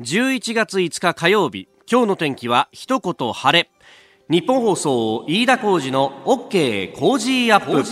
11月5日火曜日今日の天気は一言晴れ。ニッポン放送飯田浩司の OK Cozy up。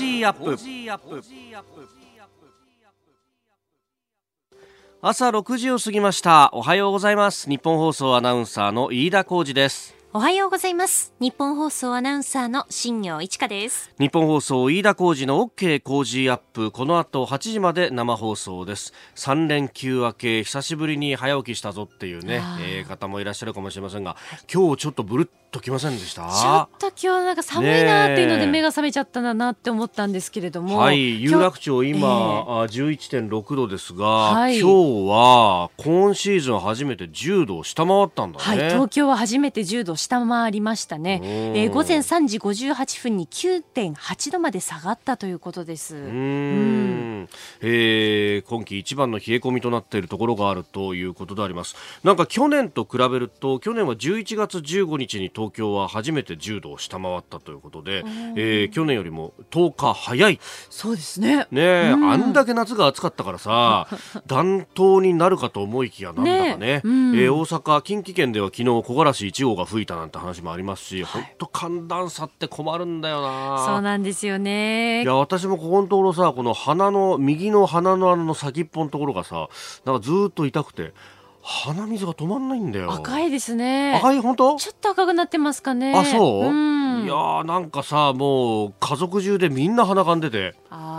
朝6時を過ぎました。おはようございます。ニッポン放送アナウンサーの飯田浩司ですおはようございます。ニッポン放送アナウンサーの新行市佳です。ニッポン放送飯田浩司の OK Cozy up。この後8時まで生放送です。3連休明け久しぶりに早起きしたぞっていうね、えー、方もいらっしゃるかもしれませんが今日ちょっとブルッときませんでした？ちょっと今日なんか寒いなっていうので目が覚めちゃったなって思ったんですけれども。はい有楽町今、えー、11.6度ですが、はい、今日は今シーズン初めて10度を下回ったんだね。はい東京は初めて10度下回りましたね、えー、午前3時58分に9.8度まで下がったということです。うん、えー、今季一番の冷え込みとなっているところがあるということであります。なんか去年と比べると去年は11月15日に東京は初めて10度を下回ったということで、えー、去年よりも10日早い。そうですね。ね、うん、あんだけ夏が暑かったからさ 暖冬になるかと思いきやなんだかね。ね、うん、えー、大阪近畿圏では昨日木枯らし1号が吹いたなんて話もありますし本当、はい、寒暖差って困るんだよな。そうなんですよね。いや私もここのところさこの鼻の右の鼻の穴の先っぽのところがさなんかずっと痛くて鼻水が止まんないんだよ。赤いですね。赤い？本当？ちょっと赤くなってますかね。あそう、うん、いやなんかさもう家族中でみんな鼻かんでてあ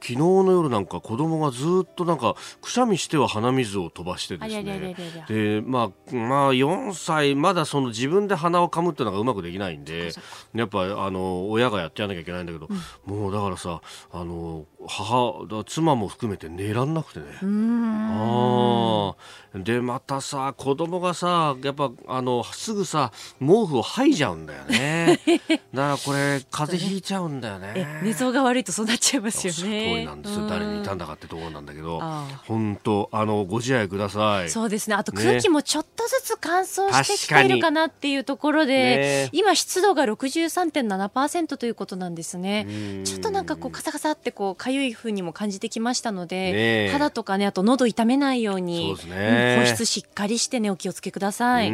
昨日の夜なんか子供がずっとなんかくしゃみしては鼻水を飛ばしてですね。でまあまあ4歳まだその自分で鼻をかむっていうのがうまくできないんでやっぱあの親がやってやらなきゃいけないんだけど、うん、もうだからさあの母妻も含めて寝らんなくてね。あでまたさ子供がさやっぱあのすぐさ毛布を吐いちゃうんだよね。だからこれ風邪ひいちゃうんだよね。寝相が悪いとそうなっちゃいますよね通りなんですよ。誰にいたんだかってところなんだけど本当あのご自愛ください。そうですね。あと空気もちょっとずつ乾燥してきているかなっていうところで、ね、今湿度が63.7%ということなんですね。ちょっとなんかこうカサカサってこうかゆいふうにも感じてきましたので、ね、肌とかねあと喉痛めないようにそうですね、保湿しっかりしてねお気をつけください。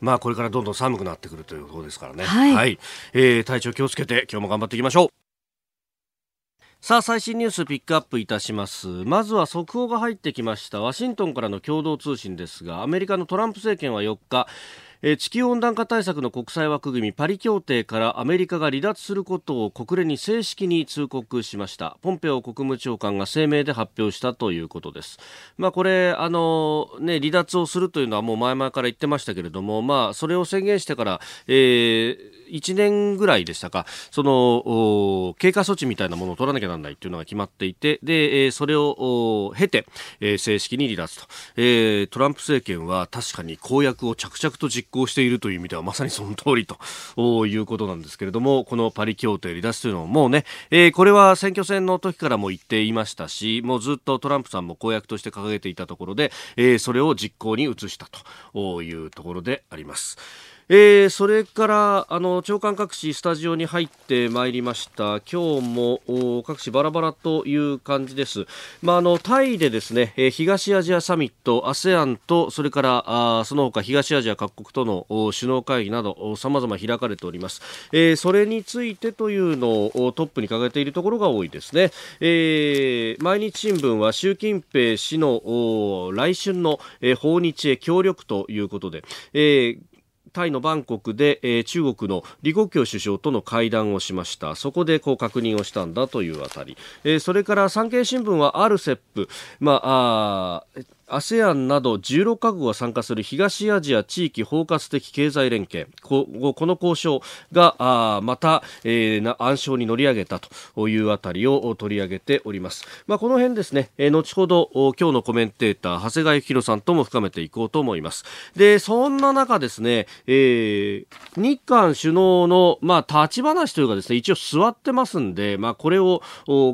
まあこれからどんどん寒くなってくるということですからね。はい、はい、えー、体調気をつけて今日も頑張っていきましょうさあ最新ニュースピックアップいたします。まずは速報が入ってきました。ワシントンからの共同通信ですがアメリカのトランプ政権は4日地球温暖化対策の国際枠組みパリ協定からアメリカが離脱することを国連に正式に通告しました。ポンペオ国務長官が声明で発表したということです。まあこれあのね離脱をするというのはもう前々から言ってましたけれどもまあそれを宣言してから、えー1年ぐらいでしたか、その、経過措置みたいなものを取らなきゃならないというのが決まっていて、で、えそれを経て、え正式に離脱と。えトランプ政権は確かに公約を着々と実行しているという意味ではまさにその通りと いうことなんですけれども、このパリ協定離脱というのももうね、これは選挙戦の時からも言っていましたし、もうずっとトランプさんも公約として掲げていたところで、それを実行に移したというところであります。えー、それからあの長官各紙スタジオに入ってまいりました。今日も各紙バラバラという感じです、まあ、あのタイでですねえ東アジアサミット ASEAN とそれからあその他東アジア各国との首脳会議などさまざま開かれております、えー、それについてというのをトップに掲げているところが多いですね、えー、毎日新聞は習近平氏の来春のえ訪日へ協力ということで、えータイのバンコクで、えー、中国の李克強首相との会談をしました。そこでこう確認をしたんだというあたり、えー、それから産経新聞は RCEP、まあ、あ ASEAN など16カ国が参加する東アジア地域包括的経済連携。ここの交渉があまた、えー、暗礁に乗り上げたというあたりを取り上げております、まあ、この辺ですね、えー、後ほど今日のコメンテーター長谷川幸宏さんとも深めていこうと思います。でそんな中ですね、えー、日韓首脳の、まあ、立ち話というかですね一応座ってますんで、まあ、これを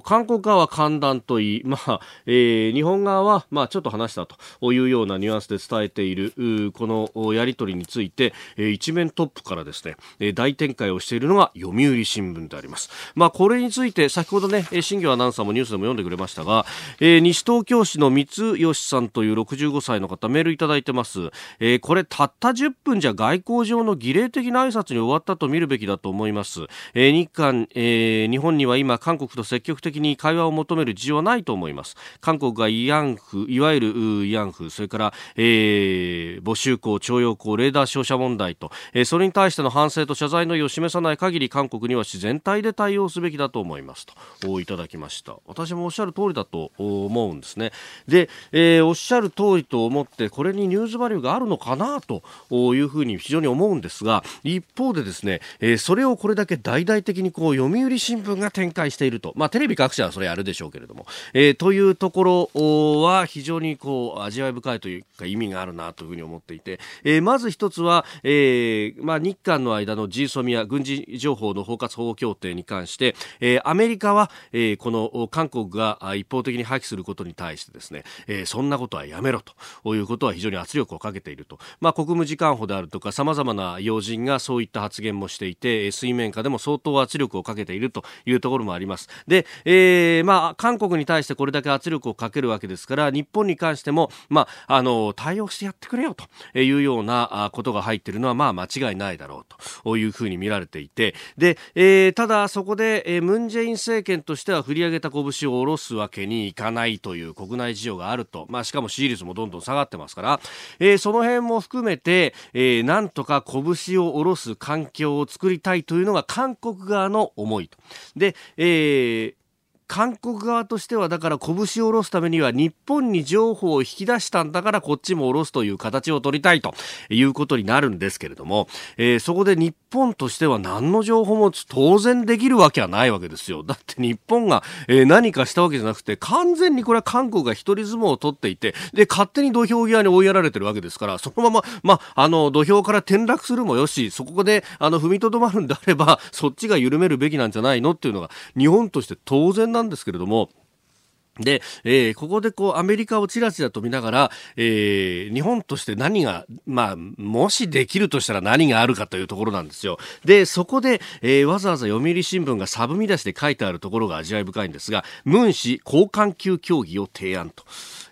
韓国側は歓談といい、まあえー、日本側は、まあ、ちょっと話したというようなニュアンスで伝えているこのやり取りについて、一面トップからですね大展開をしているのが読売新聞であります。まあ、これについて先ほどね新業アナウンサーもニュースでも読んでくれましたが、えー、西東京市の三吉さんという65歳の方メールいただいてます、えー、これたった10分じゃ外交上の儀礼的な挨拶に終わったと見るべきだと思います、えー、日韓、えー、日本には今韓国と積極的に会話を求める事情はないと思います。韓国が慰安婦いわゆる慰安婦それから、えー、募集校徴用工レーダー照射問題と、えー、それに対しての反省と謝罪の意を示さない限り韓国には自然体で対応すべきだと思いますといただきました。私もおっしゃる通りだと思うんですね。で、えー、おっしゃる通りと思ってこれにニュースバリューがあるのかなというふうに非常に思うんですが一方でですね、えー、それをこれだけ大々的にこう読売新聞が展開していると。まあテレビ各社はそれあるでしょうけれども、えー、というところは非常にこう味わい深いというか意味があるなというふうに思っていて、えー、まず一つは、えーまあ、日韓の間の G ソミア軍事情報の包括保護協定に関して、えー、アメリカは、えー、この韓国が一方的に破棄することに対してですね、えー、そんなことはやめろということは非常に圧力をかけていると、まあ、国務次官補であるとかさまざまな要人がそういった発言もしていて水面下でも相当圧力をかけているというところもあります。で、えー、まあ、韓国に対してこれだけ圧力をかけるわけですから日本に関しても、まあ、あの対応してやってくれよというようなことが入っているのはまあ間違いないだろうというふうに見られていて。で、えー、ただそこで、えー、ムン・ジェイン政権としては振り上げた拳を下ろすわけにいかないという国内事情があると、まあ、しかも支持率もどんどん下がってますから、えー、その辺も含めて、えー、なんとか拳を下ろす環境を作りたいというのが韓国側の思いと。で、えー韓国側としてはだから拳を下ろすためには日本に情報を引き出したんだからこっちも下ろすという形を取りたいということになるんですけれども、えー、そこで日本としては何の情報も当然できるわけはないわけですよ。だって日本が、えー、何かしたわけじゃなくて完全にこれは韓国が一人相撲を取っていてで勝手に土俵際に追いやられてるわけですからそのまま、まあ、あの土俵から転落するもよしそこであの踏みとどまるんであればそっちが緩めるべきなんじゃないのっていうのが日本として当然ななんですけれども、で、えー、ここでこうアメリカをちらちらと見ながら、えー、日本として何が、まあ、もしできるとしたら何があるかというところなんですよ。で、そこで、えー、わざわざ読売新聞がサブ見出しで書いてあるところが味わい深いんですが、ムン氏交換級協議を提案と。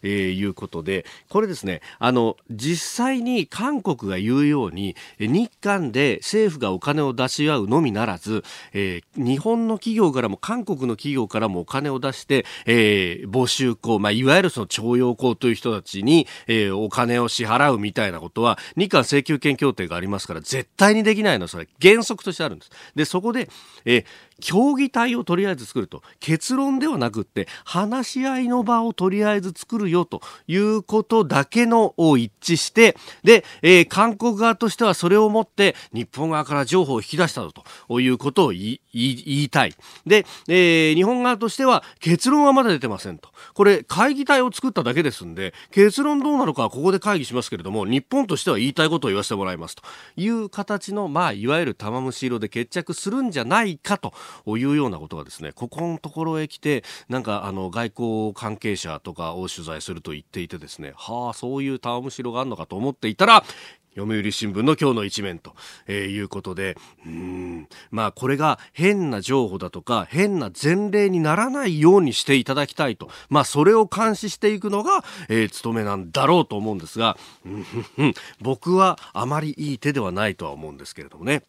えー、いうことで、これですね、あの、実際に韓国が言うように、日韓で政府がお金を出し合うのみならず、えー、日本の企業からも韓国の企業からもお金を出して、えー、募集校、まあ、いわゆるその徴用工という人たちに、えー、お金を支払うみたいなことは、日韓請求権協定がありますから、絶対にできないのは、それ原則としてあるんです。で、そこで、えー、協議体をとりあえず作ると結論ではなくって話し合いの場をとりあえず作るよということだけのを一致してで、えー、韓国側としてはそれをもって日本側から情報を引き出したということを言いたい。で、えー、日本側としては結論はまだ出てませんと。これ会議体を作っただけですんで結論どうなのかはここで会議しますけれども日本としては言いたいことを言わせてもらいますと。いう形のまあいわゆる玉虫色で決着するんじゃないかというようなことがですねここのところへ来てなんかあの外交関係者とかを取材すると言っていてですねはあそういうタむしろがあるのかと思っていたら読売新聞の今日の一面と、えー、いうことで、うん、まあこれが変な情報だとか変な前例にならないようにしていただきたいと、まあそれを監視していくのが、えー、務めなんだろうと思うんですが、僕はあまりいい手ではないとは思うんですけれどもね。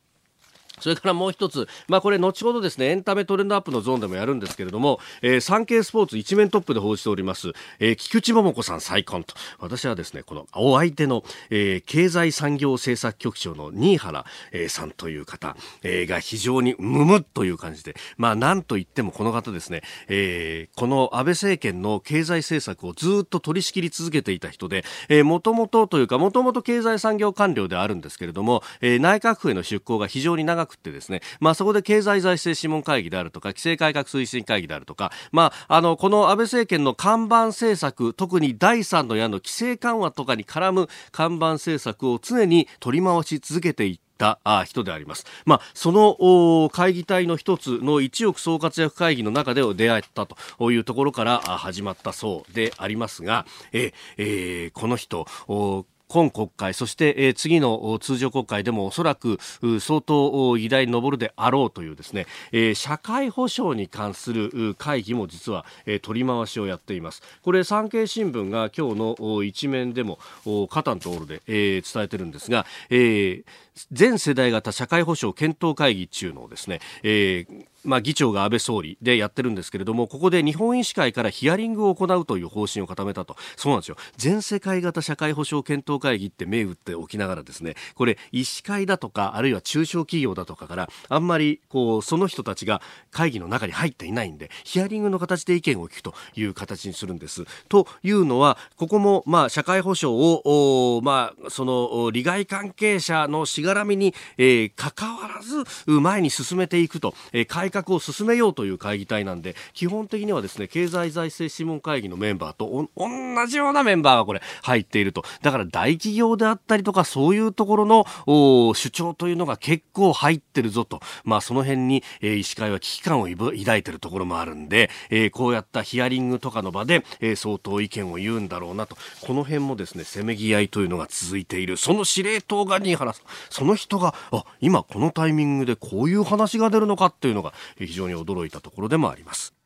それからもう一つ、まあ、これ後ほどですねエンタメトレンドアップのゾーンでもやるんですけれども、えー、産経スポーツ一面トップで報じております、えー、菊池桃子さん再婚と私はですねこのお相手の、えー、経済産業政策局長の新原、えー、さんという方、えー、が非常にむむっという感じでまあなんといってもこの方ですね、えー、この安倍政権の経済政策をずっと取り仕切り続けていた人でもともとというかもともと経済産業官僚であるんですけれども、えー、内閣府への出向が非常に長くてですね、まあ、そこで経済財政諮問会議であるとか規制改革推進会議であるとか、まあ、あのこの安倍政権の看板政策特に第三の矢の規制緩和とかに絡む看板政策を常に取り回し続けていった人であります。まあ、その会議体の一つの一億総活躍会議の中で出会ったというところから始まったそうでありますが、ええー、この人、今国会、そして、次の通常国会でもおそらく相当議題に上るであろうというですね、社会保障に関する会議も実は、取り回しをやっています。これ産経新聞が今日の一面でもカタンところで、伝えてるんですが、全世代型社会保障検討会議中のですね、えーまあ、議長が安倍総理でやってるんですけれどもここで日本医師会からヒアリングを行うという方針を固めたとそうなんですよ全世界型社会保障検討会議って銘打っておきながらですねこれ医師会だとかあるいは中小企業だとかからあんまりこうその人たちが会議の中に入っていないんでヒアリングの形で意見を聞くという形にするんです。というのはここもまあ社会保障をまあその利害関係者のしがらみに、えー、関わらず前に進めていくと、えー、改革を進めようという会議体なんで基本的にはですね経済財政諮問会議のメンバーと同じようなメンバーがこれ入っていると。だから大企業であったりとかそういうところの主張というのが結構入ってるぞと、まあ、その辺に、えー、医師会は危機感を抱いているところもあるんで、えー、こうやったヒアリングとかの場で、えー、相当意見を言うんだろうなと。この辺もですねせめぎ合いというのが続いている。その司令塔が新原さん。その人があ今このタイミングでこういう話が出るのかっていうのが非常に驚いたところでもあります。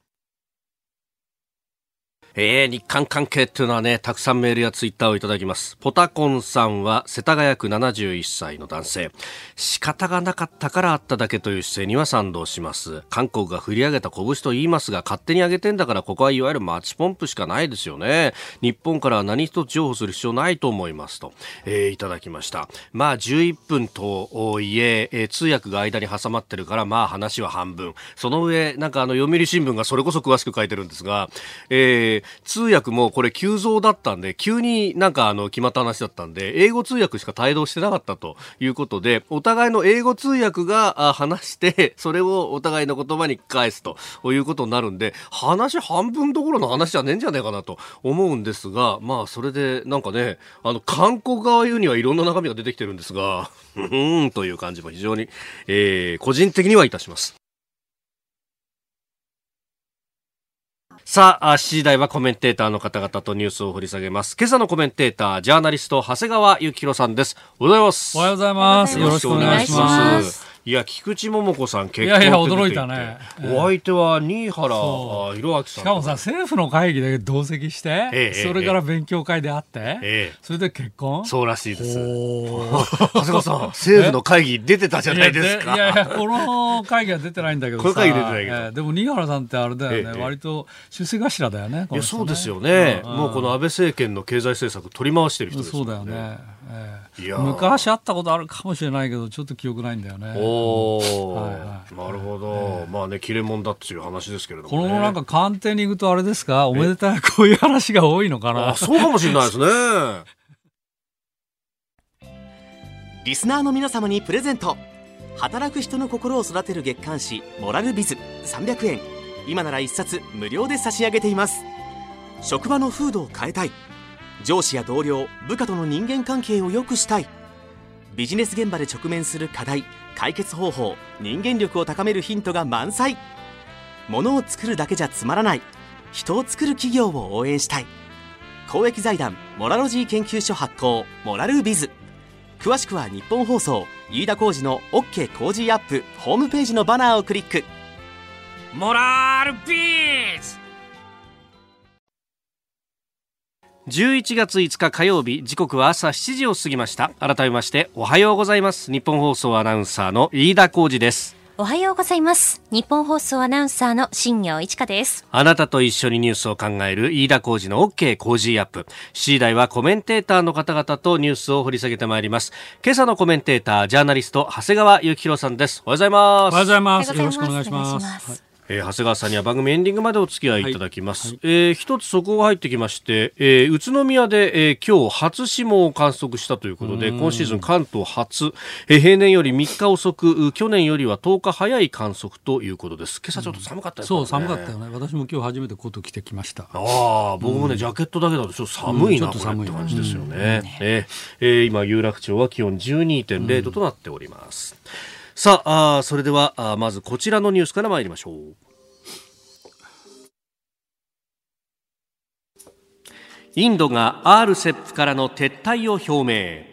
えー、日韓関係っていうのはね、たくさんメールやツイッターをいただきます。ポタコンさんは世田谷区71歳の男性。仕方がなかったからあっただけという姿勢には賛同します。韓国が振り上げた拳と言いますが、勝手に上げてんだからここはいわゆるマッチポンプしかないですよね。日本からは何一つ譲歩する必要ないと思いますと、えー、いただきました。まあ11分とおいええー、通訳が間に挟まってるからまあ話は半分。その上、なんかあの読売新聞がそれこそ詳しく書いてるんですが、えー通訳もこれ急増だったんで、急になんかあの決まった話だったんで、英語通訳しか帯同してなかったということで、お互いの英語通訳が話して、それをお互いの言葉に返すということになるんで、話半分どころの話じゃねえんじゃねえかなと思うんですが、まあそれでなんかね、あの韓国側言うにはいろんな中身が出てきてるんですが、うんという感じも非常に、えー、個人的にはいたします。さあ、7時台はコメンテーターの方々とニュースを掘り下げます。今朝のコメンテーター、ジャーナリスト、長谷川幸宏さんです。おはようございます。おはようございます。よろしくお願いします。いや菊池桃子さん結婚いやいや驚いたね、お相手は新原弘明さんしかもさ政府の会議で同席して、ええ、それから勉強会であって、え、それで結婚？そうらしいです。長谷川さん 政府の会議出てたじゃないですか。いやいやこの会議は出てないんだけど この会議出てないけど、でも新原さんってあれだよね、割と出世頭だよねいやそうですよね、もうこの安倍政権の経済政策取り回してる人ですよね。そうだよね昔会ったことあるかもしれないけどちょっと記憶ないんだよね。おはいはい、なるほど、まあね切れ者だっていう話ですけれども、ね、このなんか官邸に行くとあれですか？おめでたいこういう話が多いのかな？そうかもしれないですね。リスナーの皆様にプレゼント。働く人の心を育てる月刊誌「モラルビズ」300円。今なら1冊無料で差し上げています。職場の風土を変えたい上司や同僚部下との人間関係を良くしたい。ビジネス現場で直面する課題解決方法人間力を高めるヒントが満載。ものを作るだけじゃつまらない。人を作る企業を応援したい。公益財団モラロジー研究所発行モラルビズ。詳しくは日本放送飯田浩司の OK 工事アップホームページのバナーをクリック。モラルビズ!11月5日火曜日時刻は朝7時を過ぎました。改めましておはようございます。日本放送アナウンサーの飯田浩二です。おはようございます。日本放送アナウンサーの新業一華です。あなたと一緒にニュースを考える飯田浩二の OK 工事アップ。7時台はコメンテーターの方々とニュースを掘り下げてまいります。今朝のコメンテータージャーナリスト長谷川幸宏さんです。おはようございます。おはようございます。よろしくお願いしますえー、長谷川さんには番組エンディングまでお付き合いいただきます、はいはい、えー、一つ速報が入ってきまして、えー、宇都宮で、えー、今日初霜を観測したということで今シーズン関東初、えー、平年より3日遅く去年よりは10日早い観測ということです。今朝ちょっと寒かったね、そう寒かったよね。私も今日初めてコート着てきました。ああ僕もね、ジャケットだけだとちょっと寒いな、うん、寒いって感じですよね、うん、えー、今有楽町は気温12.0度となっております、さああそれではあまずこちらのニュースから参りましょう。インドが RCEP からの撤退を表明。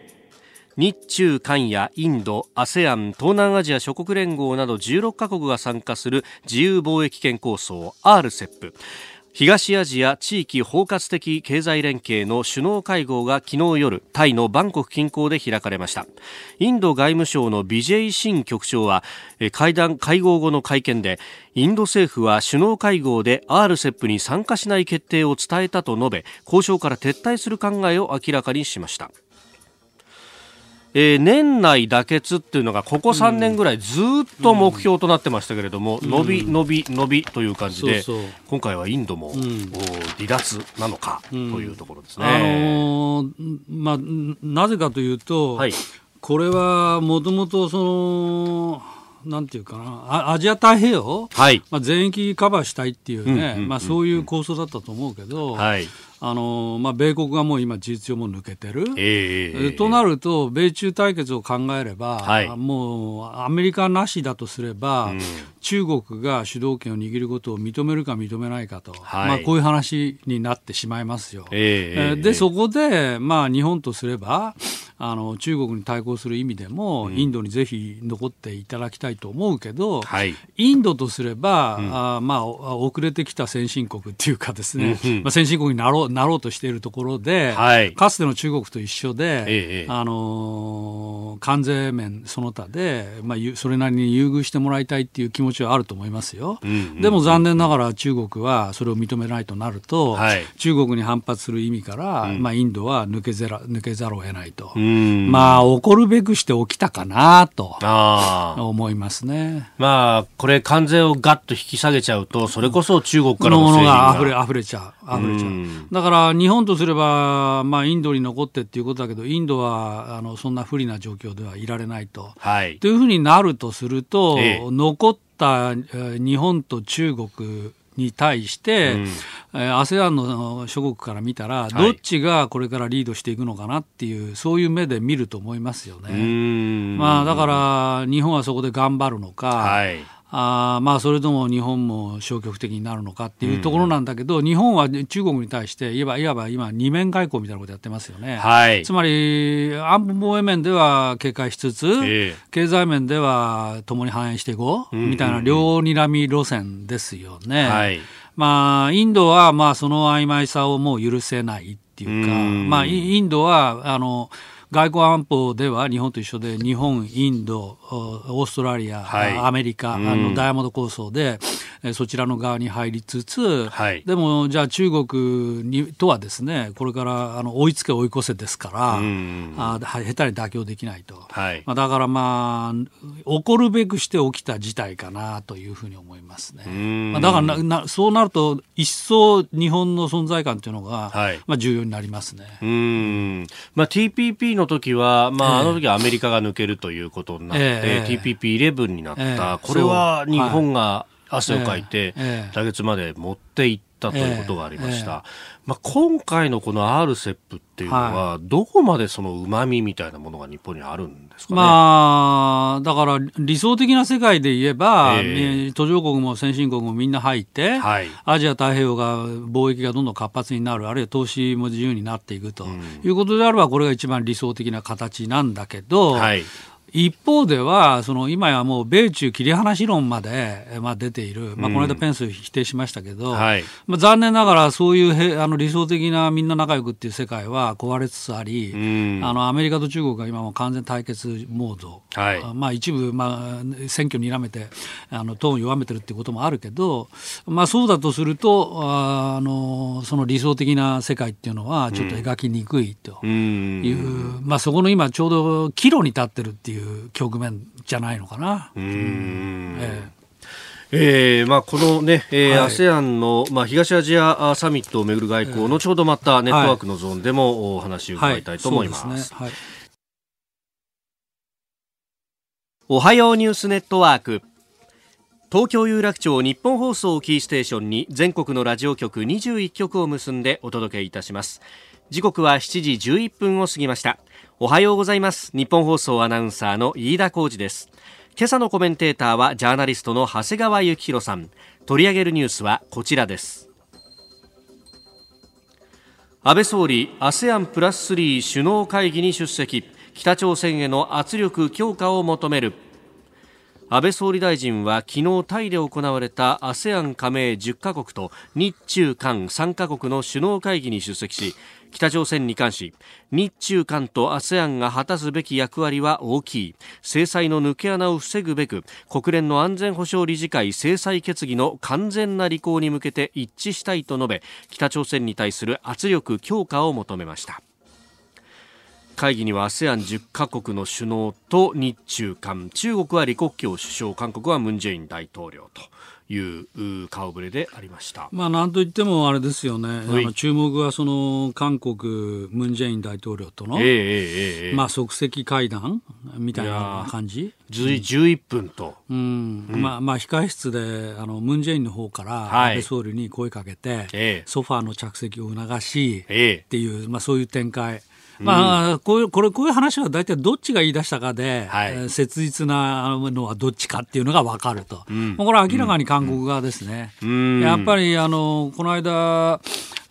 日中韓やインド、ASEAN、東南アジア諸国連合など16カ国が参加する自由貿易圏構想 RCEP 東アジア地域包括的経済連携の首脳会合が昨日夜タイのバンコク近郊で開かれました。インド外務省のビジェイ・シン局長は会談会合後の会見でインド政府は首脳会合で RCEP に参加しない決定を伝えたと述べ交渉から撤退する考えを明らかにしました。えー、年内妥結っていうのがここ3年ぐらいずっと目標となってましたけれども、うん、伸び伸び伸びという感じで、今回はインドも、うん、離脱なのかというところですね。あのー、まあ、なぜかというと、はい、これはもともとそのなんていうかな、アジア太平洋、はい、まあ、全域カバーしたいっていうね、まあ、そういう構想だったと思うけど、はい、あのまあ、米国がもう今、事実上も抜けてる、えー、となると、米中対決を考えれば、はい、もうアメリカなしだとすれば、うん、中国が主導権を握ることを認めるか認めないかと、はい、まあ、こういう話になってしまいますよ。えー、で、そこで、まあ、日本とすれば、あの中国に対抗する意味でも、うん、インドにぜひ残っていただきたいと思うけど、はい、インドとすれば、うん、あまあ、遅れてきた先進国っていうかですね、うん、まあ、先進国になろうなろうとしているところで、はい、かつての中国と一緒で、ええ、あの関税面その他で、まあ、それなりに優遇してもらいたいっていう気持ちはあると思いますよ。でも残念ながら中国はそれを認めないとなると、はい、中国に反発する意味から、まあ、インドは抜けざら抜けざるを得ないと。まあ、起こるべくして起きたかなと思いますね。まあ、これ、関税をがっと引き下げちゃうと、それこそ中国からのものが溢れ溢れちゃう、溢れちゃう。だから、日本とすれば、まあ、インドに残ってっていうことだけど、インドはあのそんな不利な状況ではいられないと。はい、というふうになるとすると、ええ、残った日本と中国に対して、うん、ASEAN の諸国から見たら、どっちがこれからリードしていくのかなっていう、そういう目で見ると思いますよね。まあ、だから、日本はそこで頑張るのか、はいあまあそれとも日本も消極的になるのかっていうところなんだけど、うん、日本は中国に対していわいわば今、二面外交みたいなことやってますよね。はい、つまり、安保防衛面では警戒しつつ、えー、経済面では共に反映していこう、みたいな両睨み路線ですよね。はい、まあ、インドはまあその曖昧さをもう許せないっていうか、うん、まあ、インドは、あの、外交安保では日本と一緒で日本、インド、オーストラリア、はい、アメリカ、あのダイヤモンド構想で、そちらの側に入りつつ、はい、でもじゃあ中国にとはですねこれからあの追いつけ追い越せですから、あ下手に妥協できないと、はい、まあ、だからまあ起こるべくして起きた事態かなというふうに思いますね。まあ、だからななそうなると一層日本の存在感というのが、はい、まあ、重要になりますね。うん。まあ、TPP の時は、まあ、あの時はアメリカが抜けるということになって、えー、TPP11 になった、えー、これは日本が、汗をかいて、来月まで持っていったということがありました。まあ、今回のこの RCEP っていうのは、どこまでその旨味みたいなものが日本にあるんですかね？まあ、だから理想的な世界で言えば、えー、途上国も先進国もみんな入って、はい、アジア太平洋が貿易がどんどん活発になる、あるいは投資も自由になっていくということであれば、これが一番理想的な形なんだけど、はい一方では、その今やもう米中切り離し論まで、まあ、出ている、まあ、この間、ペンス否定しましたけど、うんはい、まあ、残念ながらそういうへあの理想的なみんな仲良くっていう世界は壊れつつあり、うん、あのアメリカと中国が今も完全対決モード、はい、まあ、一部、まあ、選挙にらめてあのトーンを弱めてるっていうこともあるけど、まあ、そうだとするとあの、その理想的な世界っていうのは、ちょっと描きにくいという、うん、まあ、そこの今、ちょうど岐路に立ってるっていう。いう局面じゃないのかな。うん、ええ。ーまあ、このね、えーはい、ASEAN の、まあ、東アジアサミットをめぐる外交、えー、後ほどまたネットワークのゾーンでもお話を伺いたいと思います。はい、すね。はい、おはようニュースネットワーク。東京有楽町日本放送キーステーションに全国のラジオ局21局を結んでお届けいたします。時刻は7時11分を過ぎましたおはようございます。日本放送アナウンサーの飯田浩二です。今朝のコメンテーターはジャーナリストの長谷川幸宏さん。取り上げるニュースはこちらです。安倍総理 ASEAN プラス3首脳会議に出席。北朝鮮への圧力強化を求める。安倍総理大臣は昨日タイで行われた ASEAN 加盟10カ国と日中韓3カ国の首脳会議に出席し北朝鮮に関し日中韓と ASEAN が果たすべき役割は大きい。制裁の抜け穴を防ぐべく国連の安全保障理事会制裁決議の完全な履行に向けて一致したいと述べ北朝鮮に対する圧力強化を求めました。会議には ASEAN10 カ国の首脳と日中韓中国は李克強首相韓国はムン・ジェイン大統領と。いう顔ぶれでありました。まあ、なんといってもあれですよね、あの注目はその韓国、ムン・ジェイン大統領との、えーえー、まあ、即席会談みたいな感じ。11分と。うん。うん、まあ、まあ、控え室で、あの、ムン・ジェインの方から、安倍総理に声かけて、はい、ソファーの着席を促し、っていう、まあ、そういう展開。まあ、こういう、これ、こういう話は大体どっちが言い出したかで、はい、切実なのはどっちかっていうのが分かると。うん、これは明らかに韓国側ですね。うん、やっぱり、あの、この間、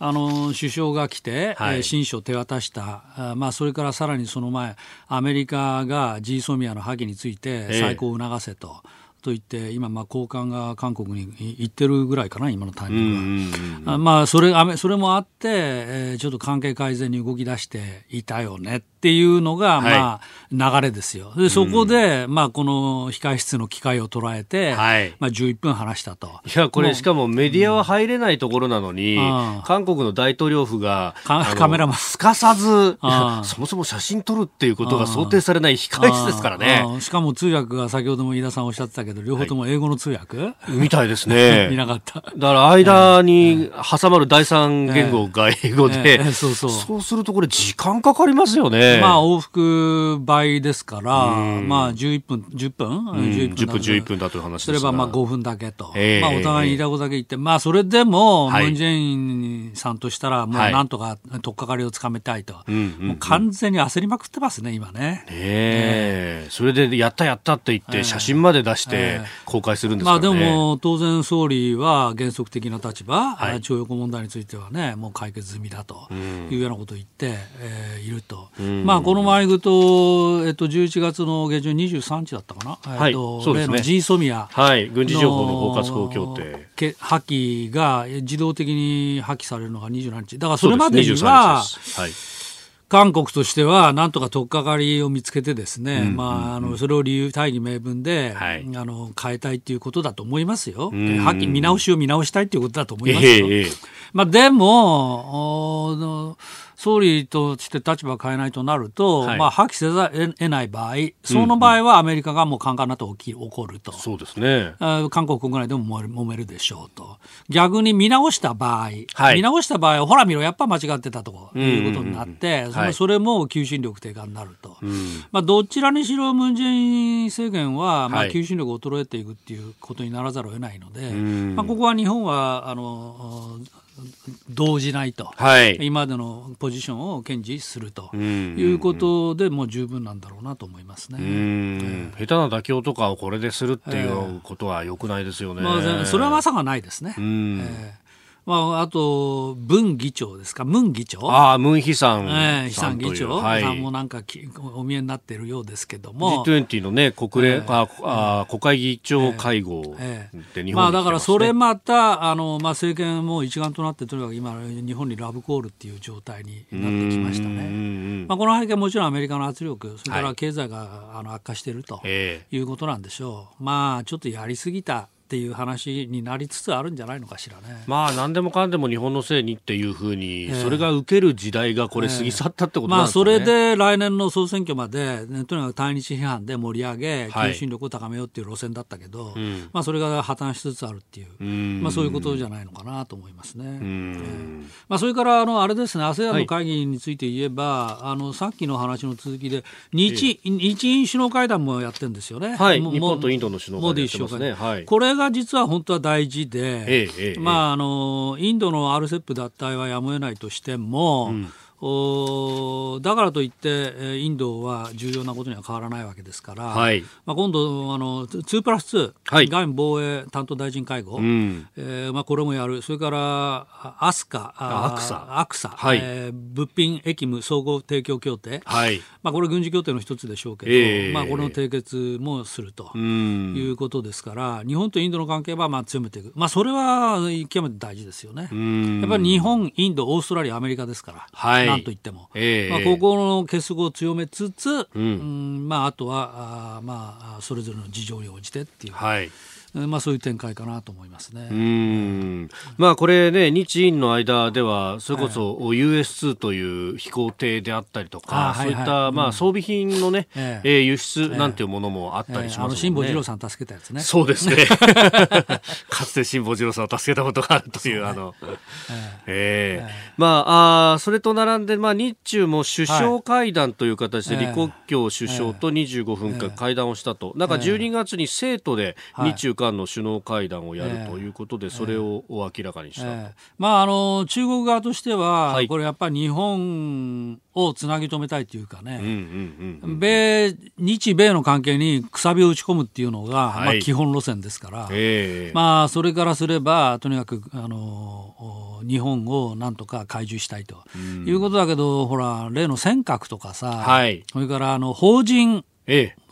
あの首相が来て、はい、親書を手渡した、あまあ、それからさらにその前、アメリカが G ソミアの破棄について再考を促せと。ええと言って、今、まあ、高官が韓国に行ってるぐらいかな、今のタイミングは。まあ、それ、それもあって、えー、ちょっと関係改善に動き出していたよねっていうのが、まあ、流れですよ。で、そこで、まあ、この控室の機会を捉えて、はい、まあ、11分話したと。いや、これ、しかもメディアは入れないところなのに、うん、韓国の大統領府が、カメラマン。すかさず、そもそも写真撮るっていうことが想定されない控室ですからね。しかも通訳が先ほども飯田さんおっしゃってたけど、両方とも英語の通訳、はい、みたいですね。見なかった。だから間に挟まる第三言語が英語で。そうするとこれ時間かかりますよね。まあ往復倍ですから、まあ11分、10分 ?10 分。10分、11分だという話すればまあ5分だけと。えー、まあお互いに言いたことだけ言って、まあそれでも、ムン・ジェインさんとしたら、もうなんとか取っかかりをつかめたいと。もう完全に焦りまくってますね、今ね。ええそれでやったやったって言って、写真まで出して公開するんですかね。まあでも、当然総理は原則的な立場、はい、徴用工問題についてはね、もう解決済みだというようなことを言って、えー、いると。まあこの前行くと、えっと、11月の下旬23日だったかな、はい、えっと、そうで G ソミアはい、軍事情報の包括法協定破棄が自動的に破棄されるのが27日。だからそれまでには、はい。韓国としては、なんとか取っかかりを見つけてですね、まあ、あの、それを理由、大義名分で、はい、あの、変えたいっていうことだと思いますよ。うん。うん、はっきり見直しを見直したいっていうことだと思いますよ。えー、まあ、でも、総理として立場を変えないとなると、はい、まあ、破棄せざるを得ない場合、その場合はアメリカがもうカンカンなと起き起こると。そうですね。韓国国内でも揉めるでしょうと。逆に見直した場合、はい、見直した場合、ほら見ろ、やっぱ間違ってたということになって、うんうんうん、それも求心力低下になると。はい、まあ、どちらにしろムン・ジェイン政権は、まあ、求心力を衰えていくっていうことにならざるを得ないので、まあ、ここは日本は、あの、動じないと、はい、今までのポジションを堅持すると。いうことでもう十分なんだろうなと思いますね、えー、下手な妥協とかをこれでするっていうことはよくないですよね、まあ、それはまさかないですね。えーまあ、あと、文議長ですか、ムン議長？ああ、ムンヒさん。ええ、ヒさん議長、はい、さんもなんかお見えになっているようですけども。G20 のね、国連、えー、ああ国会議長会合で日本に、ね、まあ、だからそれまた、あの、まあ、政権も一丸となって、とにかく今、日本にラブコールっていう状態になってきましたね。まあ、この背景はもちろんアメリカの圧力、それから経済が、あの悪化しているということなんでしょう。まあ、ちょっとやりすぎたっていう話になりつつあるんじゃないのかしらね。まあ何でもかんでも日本のせいにっていうふうに、えー、それが受ける時代がこれ過ぎ去ったってことなんですかね、まあそれで来年の総選挙まで、ね、とにかく対日批判で盛り上げ、求心力を高めようっていう路線だったけど、はい、まあそれが破綻しつつあるっていう、まあそういうことじゃないのかなと思いますね。えー、まあそれからあのあれですね、ASEAN の会議について言えば、はい、あのさっきの話の続きで日、えー、日印首脳会談もやってるんですよね。はい、日本とインドの首脳会談やってますね。はい、これが実は本当は大事で、ええまあ、あのインドの RCEP 脱退はやむを得ないとしても、うん。おだからといってインドは重要なことには変わらないわけですから、はい、まあ、今度あの2プラス2、はい、外務防衛担当大臣会合、うん、えー、まあ、これもやる。それからアスカアクサ。アクサ、はい、えー、物品役務総合提供協定、はい。まあ、これ軍事協定の一つでしょうけど、えー、まあ、これの締結もするということですから、日本とインドの関係はまあ強めていく、まあ、それは極めて大事ですよね。やっぱり日本、インド、オーストラリア、アメリカですから。はいなんといっても、えー、まあ、ここの結束を強めつつ、うん、うんまあ、あとはあ、まあ、それぞれの事情に応じてっていう。はいまあ、そういう展開かなと思いますね。うん。まあ、これね、日印の間では、それこそ US2 という飛行艇であったりとか、そういった、まあ、装備品のね、ええ。輸出なんていうものもあったりします、ね、あの辛坊治郎さん助けたやつね。そうですね。かつて辛坊治郎さんを助けたことがあるという、あの、ええ。まあ、あそれと並んで、まあ、日中も首相会談という形で、李克強首相と25分間会談をしたと。なんか12月に生徒で日中間の首脳会談をやるということで、それを明らかにした、えー、まあ、あの中国側としては、はい、これやっぱり日本をつなぎ止めたいというかね、米日米の関係にくさびを打ち込むっていうのが、はい、まあ、基本路線ですから、えー、まあ、それからすればとにかくあの日本をなんとか懐柔したいと。いうことだけど、ほら例の尖閣とかさ、はい、それからあの法人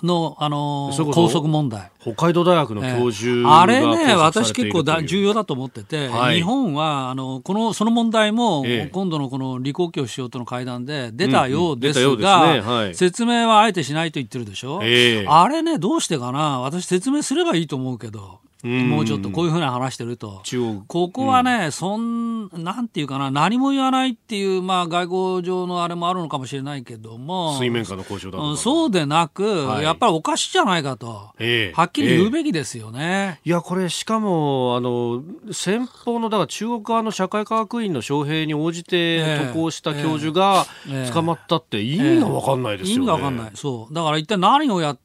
の、あのー、高速問題。北海道大学の教授、えー、あれね、私結構だ重要だと思ってて、はい、日本は、あの、この、その問題も、えー、今度のこの李克強首相との会談で出たようですが、うんうん。ね。はい、説明はあえてしないと言ってるでしょ、えー、あれね、どうしてかな？私説明すればいいと思うけど。もうちょっとこういうふうに話してると、ここはね、うん、そんなんていうかな、何も言わないっていう、まあ、外交上のあれもあるのかもしれないけども、水面下の交渉だとそうでなく、はい、やっぱりおかしいじゃないかと、えー、はっきり言うべきですよね。えー、いや、これ、しかも、あの先方の、だから中国側の社会科学院の招聘に応じて渡航した教授が捕まったって、意味が分かんないですよね、意味が分かんない、そう、だから一体何をや、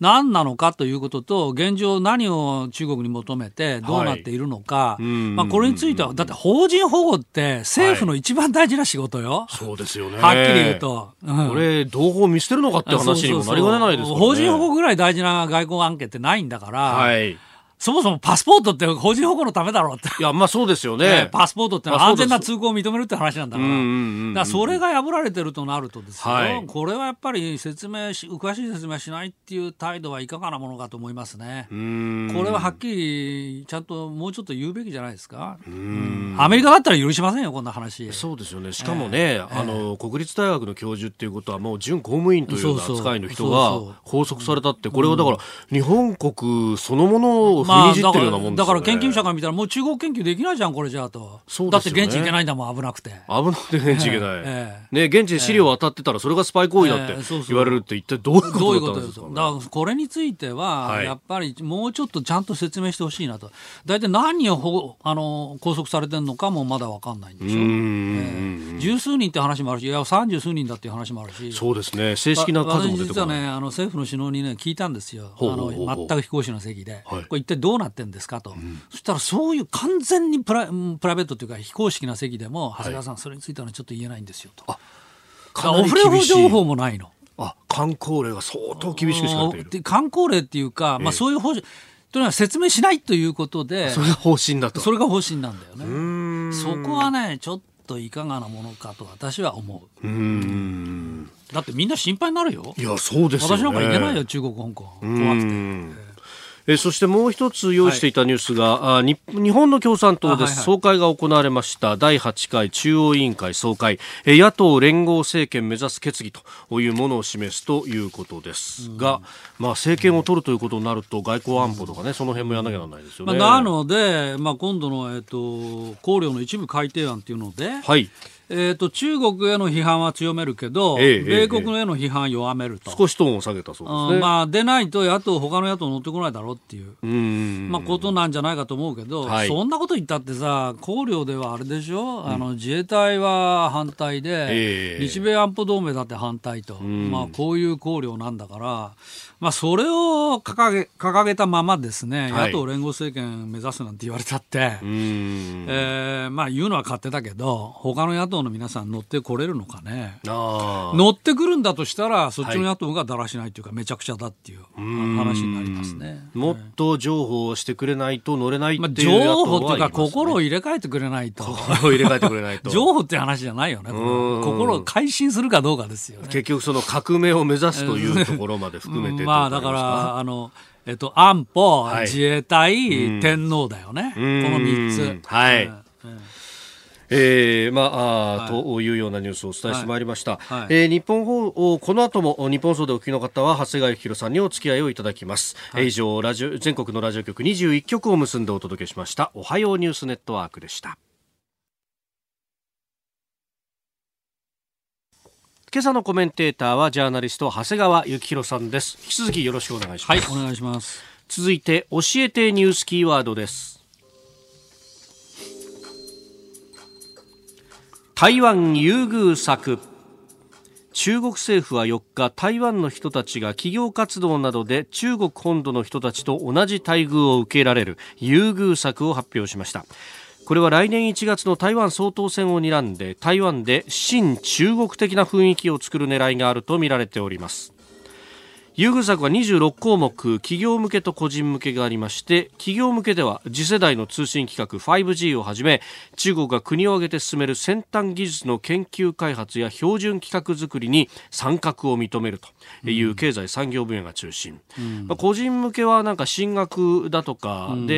何なのかということと、現状、何を中国に求めてどうなっているのか、はい、まあ、これについては、だって法人保護って政府の一番大事な仕事よ。はい、そうですよね。はっきり言うと。うん、これ、同胞を見捨てるのかって話にもなりかねないですね。法人保護ぐらい大事な外交案件ってないんだから、はいそもそもパスポートって個人保護のためだろうって。いや、まあそうですよね。パスポートってのは安全な通行を認めるって話なんだから。だからそれが破られてるとなるとですよ、はい、これはやっぱり説明し、詳しい説明しないっていう態度はいかがなものかと思いますね。これははっきり、ちゃんともうちょっと言うべきじゃないですか。アメリカだったら許しませんよ、こんな話。そうですよね。しかもね、えー、あの、国立大学の教授っていうことはもう準公務員というような扱いの人が拘束されたって、これはだから日本国そのものを踏みにじってるようなもんだから研究者から見たら、もう中国研究できないじゃん、これじゃあと。そうだって現地行けないんだもん、危なくて。危なくて現地行けない。えー、ね、現地で資料当たってたら、それがスパイ行為だって言われるって、一体どういうことですか、ね、だからこれについては、やっぱりもうちょっとちゃんと説明してほしいなと。大体何をあの拘束されてるのかもまだ分かんないんでしょ。う、えー、十数人って話もあるし、いや、三十数人だっていう話もあるし。そうですね。正式な数も出て実はね、あの政府の首脳にね、聞いたんですよ。あの全く非公式の席で。はい、これ一体どうなってんですかと。うんそしたらそういう完全にプラプライベートというか非公式な席でも、長谷川さん、それについてはちょっと言えないんですよと。オフレコ情報もないの。あ、観光令が相当厳しくしかれている。観光令っていうか、まあそういう方針、というのは説明しないということで、それが方針だと。それが方針なんだよね。そこはね、ちょっといかがなものかと私は思う。うんだってみんな心配になるよ。いや、そうですよ、ね、私なんか行けないよ、中国、香港。怖くて。えそしてもう一つ用意していたニュースが、はい、あ日本の共産党です、はいはい、総会が行われました。第8回中央委員会総会、え野党連合政権目指す決議というものを示すということですが、まあ、政権を取るということになると外交安保とかね、その辺もやらなきゃならないですよね。まあ、なので、まあ、今度の、えっと、考慮の一部改定案というので、はいえーと、中国への批判は強めるけど、え米国への批判は弱めると、少しトーンを下げたそうですね、まあ、出ないと野党、他の野党乗ってこないだろうっていうまあ、ことなんじゃないかと思うけど、はい、そんなこと言ったってさ、考慮ではあれでしょ、うん、あの自衛隊は反対で、日米安保同盟だって反対と、まあ、こういう考慮なんだから。まあ、それを掲げ掲げたままですね、はい、野党連合政権目指すなんて言われたって、えー、まあ、言うのは勝手だけど、他の野党の皆さん乗ってこれるのかね。乗ってくるんだとしたら、そっちの野党がだらしないというか、めちゃくちゃだっていう話になりますね。もっと譲歩をしてくれないと乗れないっていう、ね、まあ、譲歩っていうか、心を入れ替えてくれないと。心を入れ替えてくれないと。譲歩って話じゃないよね。心を改心するかどうかですよね。結局その革命を目指すというところまで含めてまあだからあのえっと安保、はい、自衛隊、うん、天皇だよね、この3つ。はい、うんえーまあ、はい、というようなニュースをお伝えしてまいりました、はい。はい、えー、日本放この後も日本放送でお聞きの方は長谷川幸宏さんにお付き合いをいただきます、はい、以上ラジオ全国のラジオ局21局を結んでお届けしましたおはようニュースネットワークでした。今朝のコメンテーターはジャーナリスト長谷川幸宏さんです。引き続きよろしくお願いします。はいお願いします。続いて教えてニュースキーワードです台湾優遇策。中国政府は4日台湾の人たちが企業活動などで中国本土の人たちと同じ待遇を受けられる優遇策を発表しました。これは来年1月の台湾総統選を睨んで台湾で新中国的な雰囲気を作る狙いがあるとみられております。優遇策は26項目企業向けと個人向けがありまして企業向けでは次世代の通信規格 5G をはじめ中国が国を挙げて進める先端技術の研究開発や標準規格作りに参画を認めるという経済産業分野が中心、うん、まあ、個人向けはなんか進学だとかで、うん、え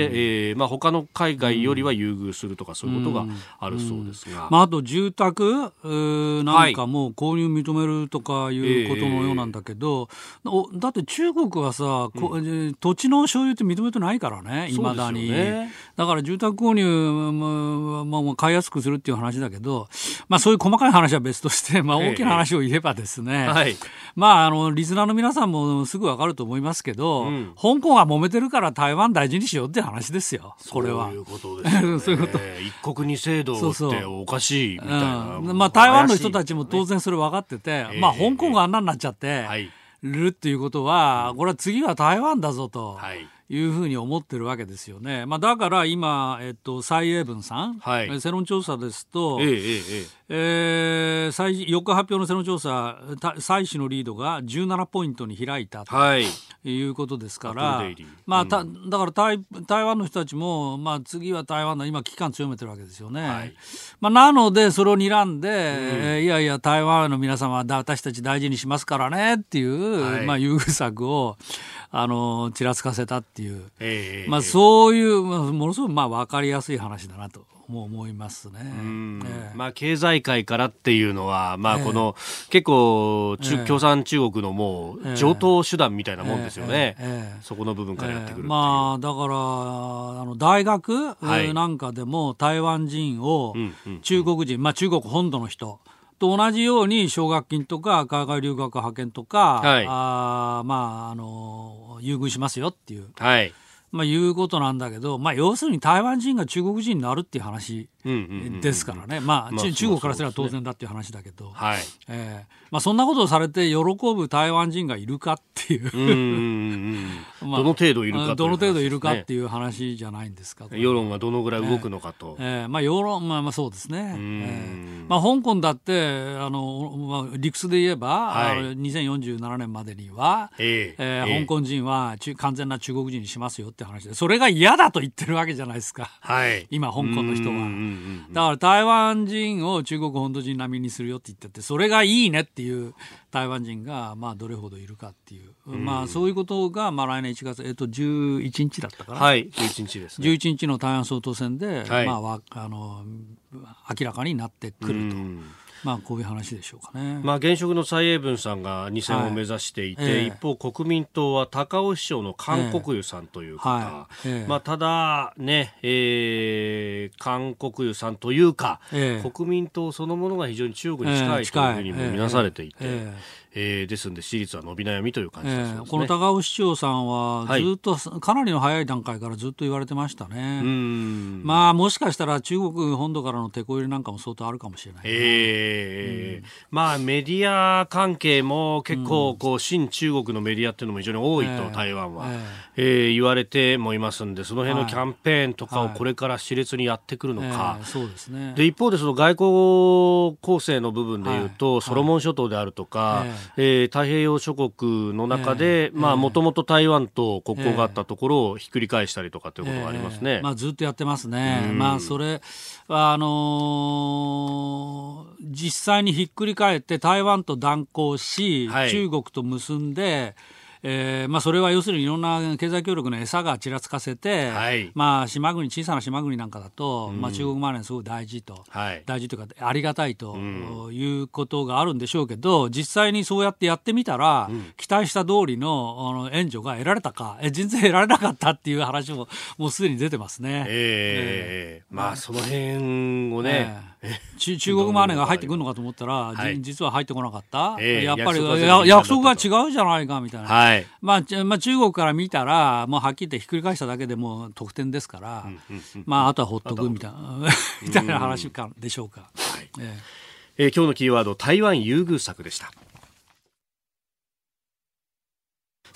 ー、まあ、他の海外よりは優遇するとかそういうことがあるそうですが、うん、まあ、あと住宅なんかも購入認めるとかいうことのようなんだけど、はいだって中国はさ、うん、土地の所有って認めてないからね、いまだに、ね、だから住宅購入も、まあ、買いやすくするっていう話だけど、まあ、そういう細かい話は別として、まあ、大きな話を言えばですね、はい、まあ、あのリスナーの皆さんもすぐ分かると思いますけど、うん、香港が揉めてるから台湾大事にしようって話ですよ、これは。そういうことですね、そういうこと。一国二制度っておかしいみたいな、うん、まあ、台湾の人たちも当然それ分かってて、まあ、香港があんなになっちゃって。はいるっていうことは、これは次は台湾だぞと。はいいうふうに思ってるわけですよね。まあ、だから今、えっと、蔡英文さん、はい、世論調査ですと、ええええー、4日発表の世論調査、蔡氏のリードが17ポイントに開いたとい。うことですから、はい、まあ、ただから台台湾の人たちも、まあ、次は台湾の今、危機感強めてるわけですよね。はい、まあ、なので、それを睨んで、うん。えー、いやいや、台湾の皆様は私たち大事にしますからねっていう、はい、まあ、優遇策をあのちらつかせたっていう、えー、まあ、そういう、まあ、ものすごくまあ分かりやすい話だなと。も思いますね、えー、まあ、経済界からっていうのは、まあ、この、えー、結構、えー、共産中国のもう上等手段みたいなもんですよね、そこの部分からやってくるまあ、だからあの大学なんかでも台湾人を中国人、まあ、中国本土の人と同じように奨学金とか海外留学派遣とか、はい、あまああの優遇しますよっていう、はい、まあ、いうことなんだけど、まあ、要するに台湾人が中国人になるっていう話ですからね、まあ、中国からすれば当然だっていう話だけど、はい。えーまあ、そんなことをされて喜ぶ台湾人がいるかっていう。まあ、どの程度いるかどの程度いるかっていう話じゃないんですか、世論がどのぐらい動くのかと。えー、えー、まあ、世論、まあ、まあそうですね、えーまあ、香港だってあの、まあ、理屈で言えば、はい、2047年までには、えー、えー、香港人は完全な中国人にしますよってって話でそれが嫌だと言ってるわけじゃないですか、はい、今香港の人は。だから台湾人を中国本土人並みにするよって言っててそれがいいねっていう台湾人がまあどれほどいるかっていう、うん、まあそういうことがまあ来年1月、えっと、11日だったかな、はい、11日ですね。11日の台湾総統選で、はい、まあ、あの明らかになってくると。まあ、こういう話でしょうかね。まあ、現職の蔡英文さんが2選を目指していて、はいえ。一方、国民党は高尾市長の韓国湯さんという方、えはいえ、まあ、ただね、えー、韓国湯さんというか、国民党そのものが非常に中国に近いというふうにも見なされていて。えー、ですので支持率は伸び悩みという感じです、ねえー、この高尾市長さんはずっと、はい、かなりの早い段階からずっと言われてましたね。まあもしかしたら中国本土からの手こ入れなんかも相当あるかもしれない、えー、うん、まあメディア関係も結構こう、新中国のメディアっていうのも非常に多いと、えー、台湾は、えー、えー、言われてもいますんでその辺のキャンペーンとかをこれから熾烈にやってくるのか、そうですね、で一方でその外交構成の部分でいうと、ソロモン諸島であるとか、えー、太平洋諸国の中で、まあ、もともと台湾と国交があったところをひっくり返したりとかということがありますね。まあ、ずっとやってますね。まあ、それは、あのー、実際にひっくり返って台湾と断交し、はい、中国と結んで、えーまあ、それは要するにいろんな経済協力の餌がちらつかせて、はい、まあ、島国小さな島国なんかだと、うん、まあ、中国マネーすごい大事と、はい、大事というかありがたいということがあるんでしょうけど実際にそうやってやってみたら、うん、期待した通りのあの援助が得られたかえ全然得られなかったっていう話も もうすでに出てますね。えー、えー、まあその辺をね、えー中国マネーが入ってくるのかと思ったら、はい、実は入ってこなかった、えー、やっぱり約束が違うじゃないかみたいな、はい、まあ、まあ中国から見たらもうはっきり言ってひっくり返しただけでも得点ですから、まあ、あとはほっとくみたいな みたいな話かでしょうか、はい。えーえー、今日のキーワード台湾優遇策でした。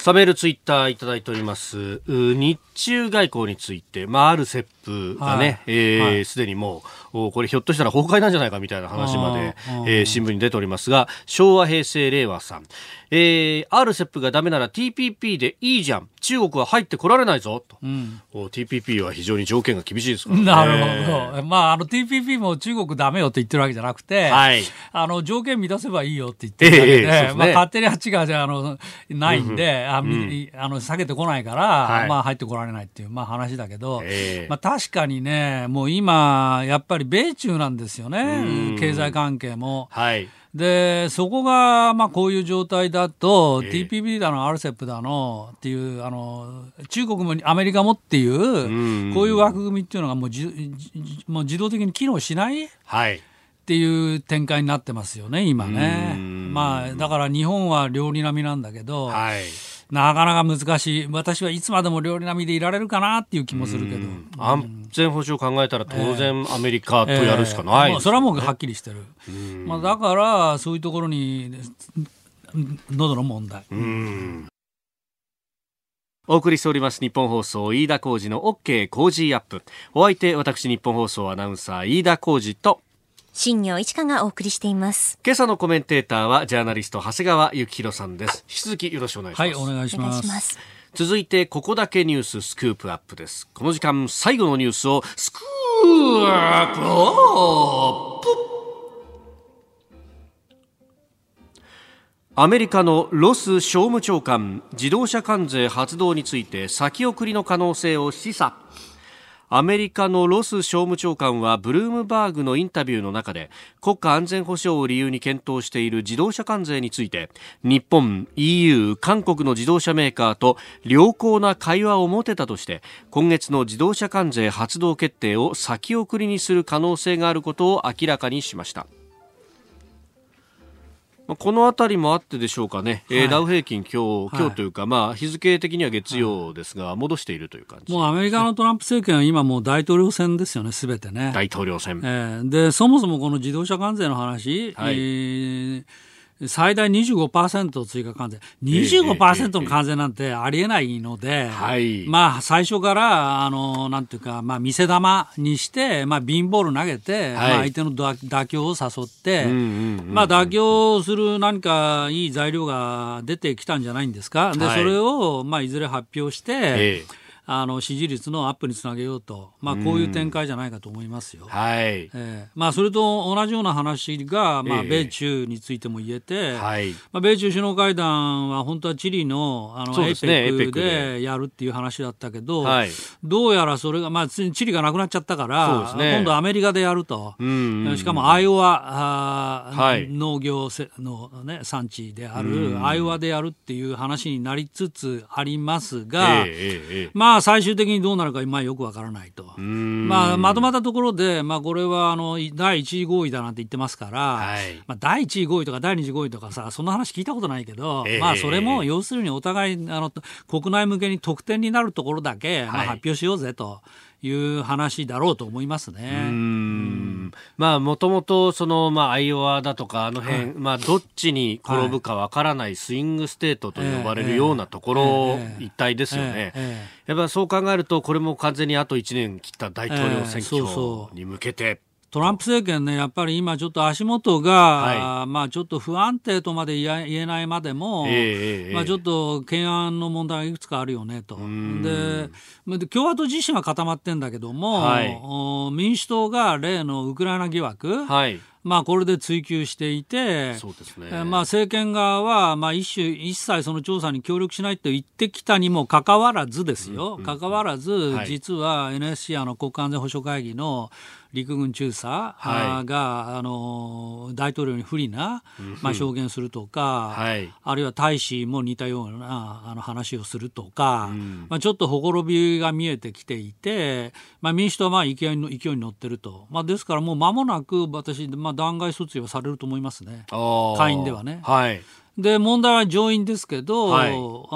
サメールツイッターいただいております。日中外交について、まあ、ある切符がね、す、はい、で、えーはい、にもう、これひょっとしたら崩壊なんじゃないかみたいな話まで、えー、新聞に出ておりますが、昭和、平成、令和さん。えー、RCEP がダメなら TPP でいいじゃん。中国は入ってこられないぞ。と。うん、TPP は非常に条件が厳しいですからね。なるほど。まあ、あの TPP も中国ダメよって言ってるわけじゃなくて、はい。あの、条件満たせばいいよって言ってるわけで、えー、ね、まあ、勝手にあっちがじゃあ、の、ないんで、うん、あ、うん、あの、下げてこないから、はい、まあ、入ってこられないっていう、まあ話だけど、えー、まあ確かにね、もう今、やっぱり米中なんですよね。経済関係も。はい。で、そこが、まあ、こういう状態だと、えー、TPP だの、RCEP だのっていう、あの、中国もアメリカもっていう、うこういう枠組みっていうのがもうじもう自動的に機能しない、はい、っていう展開になってますよね、今ね。まあ、だから日本は料理並みなんだけど、はいなかなか難しい。私はいつまでも料理並みでいられるかなっていう気もするけど。安全保障考えたら当然アメリカとやるしかない、ねえーまあ、それはもうはっきりしてる。まあ、だからそういうところに喉の問題。お送りしております日本放送飯田浩二の OK 工事アップ。お相手私日本放送アナウンサー飯田浩二と新業一華がお送りしています。今朝のコメンテーターはジャーナリスト長谷川幸宏さんです。引き続きよろしくお願いします。はいお願いします。続いてここだけニューススクープアップです。この時間最後のニュースをスクープアップ。アメリカのロス商務長官自動車関税発動について先送りの可能性を示唆アメリカのロス商務長官はブルームバーグのインタビューの中で国家安全保障を理由に検討している自動車関税について日本、EU、韓国の自動車メーカーと良好な会話を持てたとして今月の自動車関税発動決定を先送りにする可能性があることを明らかにしました。このあたりもあってでしょうかね、はい、ダウ平均今日、今日というか、まあ、日付的には月曜ですが、戻しているという感じ、もうアメリカのトランプ政権は今もう大統領選ですよね、すべてね。大統領選。えー、で、そもそもこの自動車関税の話、はい、えー最大25%追加関税、25%の関税なんてありえないので、まあ、最初から、あの、なんていうか、まあ、見せ玉にして、まあ、ビンボール投げて、まあ、相手の妥協を誘って、まあ、妥協する何かいい材料が出てきたんじゃないんですか。で、それを、まあ、いずれ発表して、あの支持率のアップにつなげようと、まあ、こういう展開じゃないかと思いますよ。はい。えーまあ、それと同じような話が、まあ、米中についても言えて、えー、はい。まあ、米中首脳会談は本当はチリのあの、ね、APEC でやるっていう話だったけど、はい、どうやらそれが、まあ、チリがなくなっちゃったから、ね、今度アメリカでやると、しかもアイオワあ、はい、農業の、ね、産地であるアイオワでやるっていう話になりつつありますが、えー、まあ最終的にどうなるか今よくわからないと。まあまとまったところで、まあこれはあの第一次合意だなんて言ってますから、はい、まあ第一次合意とか第二次合意とかさ、そんな話聞いたことないけど、えー、まあそれも要するにお互いあの国内向けに得点になるところだけ、まあ、発表しようぜと。いう話だろうと思いますね。まあもともとそのまあアイオワだとかあの辺、はい、まあどっちに転ぶかわからないスイングステートと呼ばれるようなところ一帯ですよね。やっぱそう考えるとこれも完全にあと1年切った大統領選挙に向けて。トランプ政権ね、やっぱり今ちょっと足元が、はい、まあちょっと不安定とまで言えないまでも、えー、まあちょっと懸案の問題がいくつかあるよねと。で、共和党自身は固まってんだけども、はい、民主党が例のウクライナ疑惑、はい。まあ、これで追及していて、そうですね。まあ、政権側は、まあ、一種、一切その調査に協力しないと言ってきたにもかかわらずですよ、かかわらず、実は NSC、あの国家安全保障会議の陸軍中佐が、あの大統領に不利な、まあ、証言するとか、あるいは大使も似たようなあの話をするとか、まあ、ちょっとほころびが見えてきていて、まあ、民主党はまあ勢いの勢いに乗ってると、まあ、ですからもう間もなく私、まあ、弾劾訴追はされると思いますね、下院ではね。はいで問題は上院ですけど、はい、あ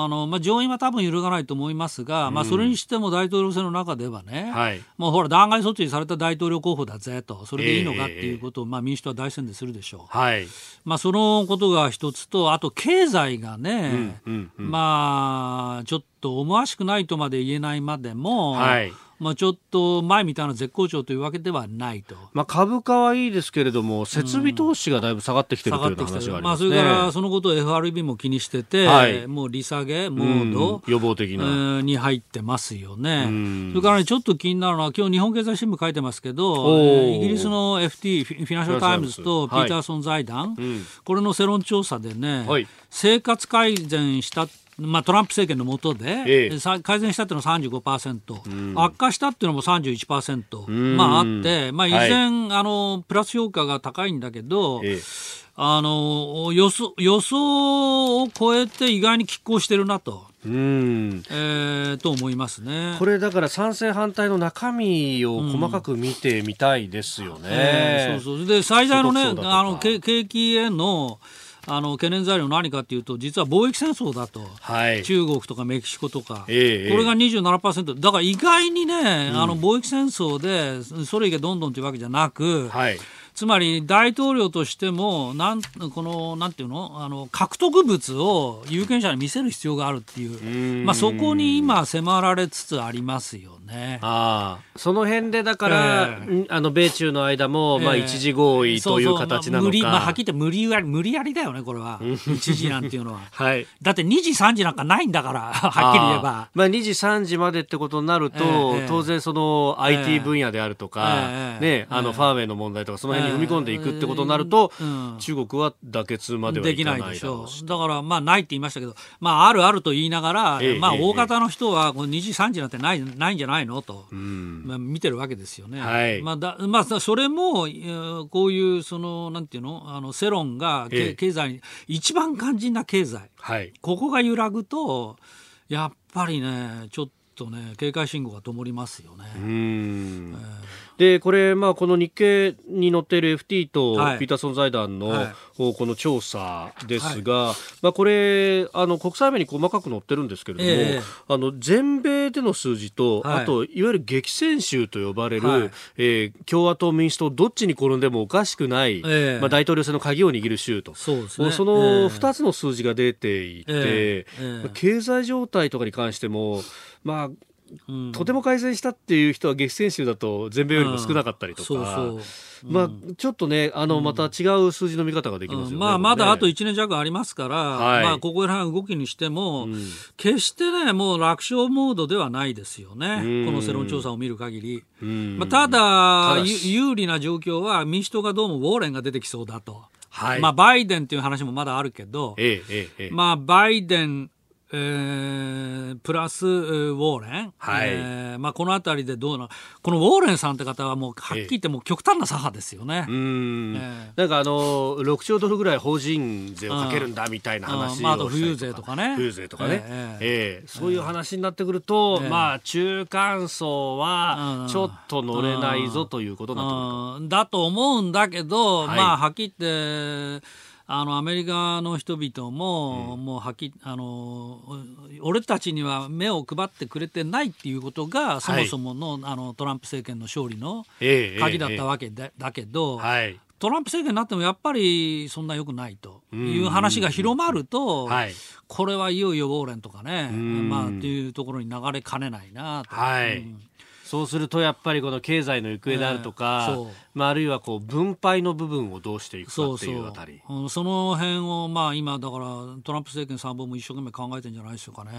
のまあ、上院は多分揺るがないと思いますが、うん、まあ、それにしても大統領選の中ではね、はい、もうほら、弾劾措置された大統領候補だぜと、それでいいのかっていうことを、えー、まあ、民主党は大宣伝するでしょう、はい。まあ、そのことが一つと、あと経済がね、うんうんうん、まあ、ちょっと思わしくないとまで言えないまでも、はいまあ、ちょっと前みたいな絶好調というわけではないと、まあ、株価はいいですけれども、設備投資がだいぶ下がってきてるという話があります、ね、まあ、それからそのことを FRB も気にしてて、はい、もう利下げモード、予防的な、に入ってますよね。それから、ね、ちょっと気になるのは、今日日本経済新聞書いてますけど、イギリスの FT、フィナンシャル・タイムズとピーターソン財団、はいこれの世論調査でね、はい、生活改善したまあ、トランプ政権の下で、ええ、改善したっていうのは35%、うん、悪化したっていうのも31%、うん、まああって、まあ、依然、はい、あのプラス評価が高いんだけど、えあの予想予想を超えて意外に拮抗してるなと。うん。えー、と思いますね。これだから賛成反対の中身を細かく見てみたいですよね。うんえー、そうそう。で最大のねあの景気へのあの懸念材料何かというと実は貿易戦争だと、はい、中国とかメキシコとか、えー、これが27%だから意外にね、うん、あの貿易戦争でそれ以外どんどんというわけじゃなく、はいつまり大統領としてもなんこのなんていうのあの獲得物を有権者に見せる必要があるっていう。まあ、そこに今迫られつつありますよね。あその辺でだから、えー、あの米中の間も、まあ、一時合意という形なのか、まあ、まあ、はっきり言って無理やり無理やりだよねこれは。一時なんていうのは、はい、だって2時3時なんかないんだから はっきり言えば。まあ、2時3時までってことになると、えー、当然その IT 分野であるとか、えー、ね、あのファーウェイの問題とかその辺に踏み込んでいくってことになると、中国は妥結まではいかないでしょう。だからまあないって言いましたけど、まあ、あるあると言いながら、まあ、大方の人はこの2時3時なんてないないんじゃないのと、まあ、見てるわけですよね。はい。まあだまあ、それもこういうそのなんていうの？あの世論が経済に一番肝心な経済、はい、ここが揺らぐとやっぱりねちょっとね警戒信号が灯りますよね。うん、えーでこれ、まあ、この日経に載っている FT とピーターソン財団の、はい、この調査ですが、はい、まあ、これあの国際面に細かく載ってるんですけれども、えー、あの全米での数字と、はい、あといわゆる激戦州と呼ばれる、はい、えー、共和党、民主党どっちに転んでもおかしくない、えー、まあ、大統領選の鍵を握る州と。そね、その2つの数字が出ていて、えー、経済状態とかに関しても、まあとても改善したっていう人は激戦州だと全米よりも少なかったりとか、そうそう。まあ、ちょっとね、あの、また違う数字の見方ができますよね。まあ、まだあと1年弱ありますから、はい、まあ、ここら辺動きにしても、決してね、もう楽勝モードではないですよね。この世論調査を見る限り。まあ、ただ有利な状況は民主党がどうもウォーレンが出てきそうだと。はい、まあ、バイデンっていう話もまだあるけど、ええええ、まあ、バイデン、えー、プラスウォーレン、はい。えーまあ、この辺りでどうなこのウォーレンさんって方はもうはっきり言ってもう極端な左派ですよね。うん、えー、なんかあの6兆ドルぐらい法人税をかけるんだみたいな話をしたまあ、あと富裕税とかね。富裕税とかね、えー、えー、そういう話になってくると、えー、まあ中間層はちょっと乗れないぞということになってくると。だと思うんだけど、はい、まあはっきり言ってあのアメリカの人々も、うん、もうはきあの俺たちには目を配ってくれてないっていうことがそもそものはい、あのトランプ政権の勝利の鍵だったわけで、えー、だけど、はい、トランプ政権になってもやっぱりそんなよくないという話が広まると、はい、これはいよいよウォーレンとかね、まあ、っていうところに流れかねないなと。はい、うんそうするとやっぱりこの経済の行方であるとか、えー、まあ、あるいはこう分配の部分をどうしていくかっていうあたり。そその辺をまあ今だからトランプ政権参謀も一生懸命考えてるんじゃないでしょうかね、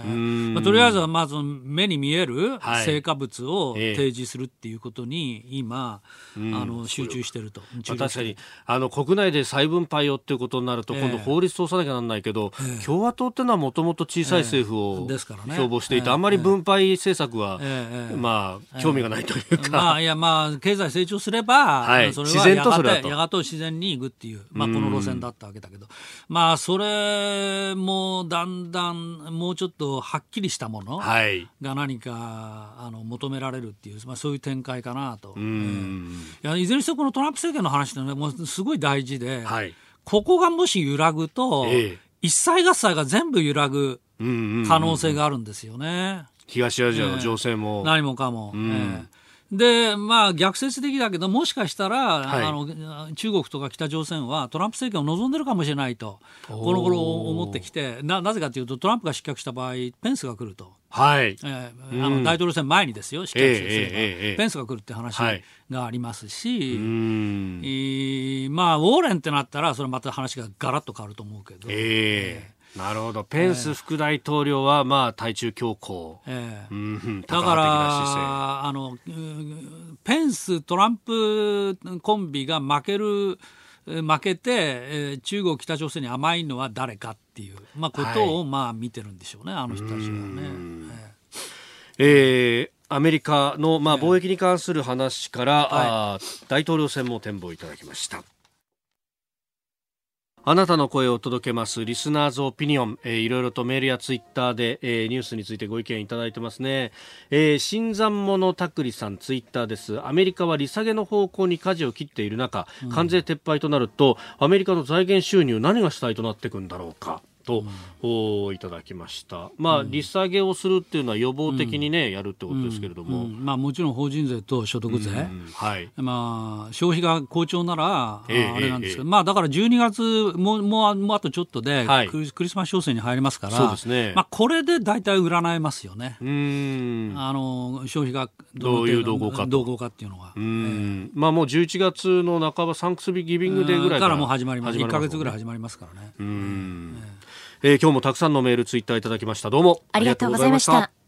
まあ、とりあえずはまず目に見える成果物を提示するっていうことに今、えー、あの集中してると、まあ、確かにあの国内で再分配をっていうことになると今度法律通さなきゃなんないけど、えー、共和党っていうのはもともと小さい政府を標榜していて、あんまり分配政策は、まあ興味がないというか、まあいやまあ経済成長すれば、はい、それはやがてやがて自然にいくっていう、まあ、この路線だったわけだけど。まあそれもだんだんもうちょっとはっきりしたものが何かあの求められるっていう、まあ、そういう展開かなと、えー、いやいずれにしてもこのトランプ政権の話ってねもうすごい大事で、はい、ここがもし揺らぐと、えー、一切合切が全部揺らぐ可能性があるんですよね。東アジアの情勢も、えー、何もかも、うん、えーで、まあ、逆説的だけど、もしかしたら、はい、あの中国とか北朝鮮はトランプ政権を望んでるかもしれないと、この頃思ってきてな、なぜかというと、トランプが失脚した場合、ペンスが来ると。はい、えー、あの大統領選前にですよ、失脚すれば、えー、ペンスが来るって話がありますし、はい、えー、まあ、ウォーレンってなったら、それまた話がガラッと変わると思うけど。えーなるほど。ペンス副大統領は、まあ、対中強硬、えー、うん、だからあのペンス、トランプコンビが負ける負けて、えー、中国、北朝鮮に甘いのは誰かっていう、まあ、ことを、まあ見てるんでしょうね、あの人たちはね。えー、アメリカの、まあ、貿易に関する話から、はい、大統領選も展望いただきました。あなたの声を届けますリスナーズオピニオン、えー、いろいろとメールやツイッターで、えー、ニュースについてご意見いただいてますね、えー、新参者たくりさんツイッターです。アメリカは利下げの方向に舵を切っている中、関税撤廃となるとアメリカの財源収入何が主体となっていくんだろうかと、うん、いただきました、まあ、利下げをするっていうのは予防的にね、うん、やるってことですけれども、まあ、もちろん法人税と所得税、はい。まあ、消費が好調なら、えー、あれなんですけど、えー、まあ、だから12月ももうもうあとちょっとで、はい、クリスマス商戦に入りますからそうです、ね。まあ、これで大体占えますよね。うん。あの消費がどういう動向か動向かっていうのは、えー、まあ、もう11月の半ばサンクスギビングデーぐらいからもう始まります。1か月ぐらい始まりますからね。うん、えー、今日もたくさんのメールツイッターいただきました。どうもありがとうございました。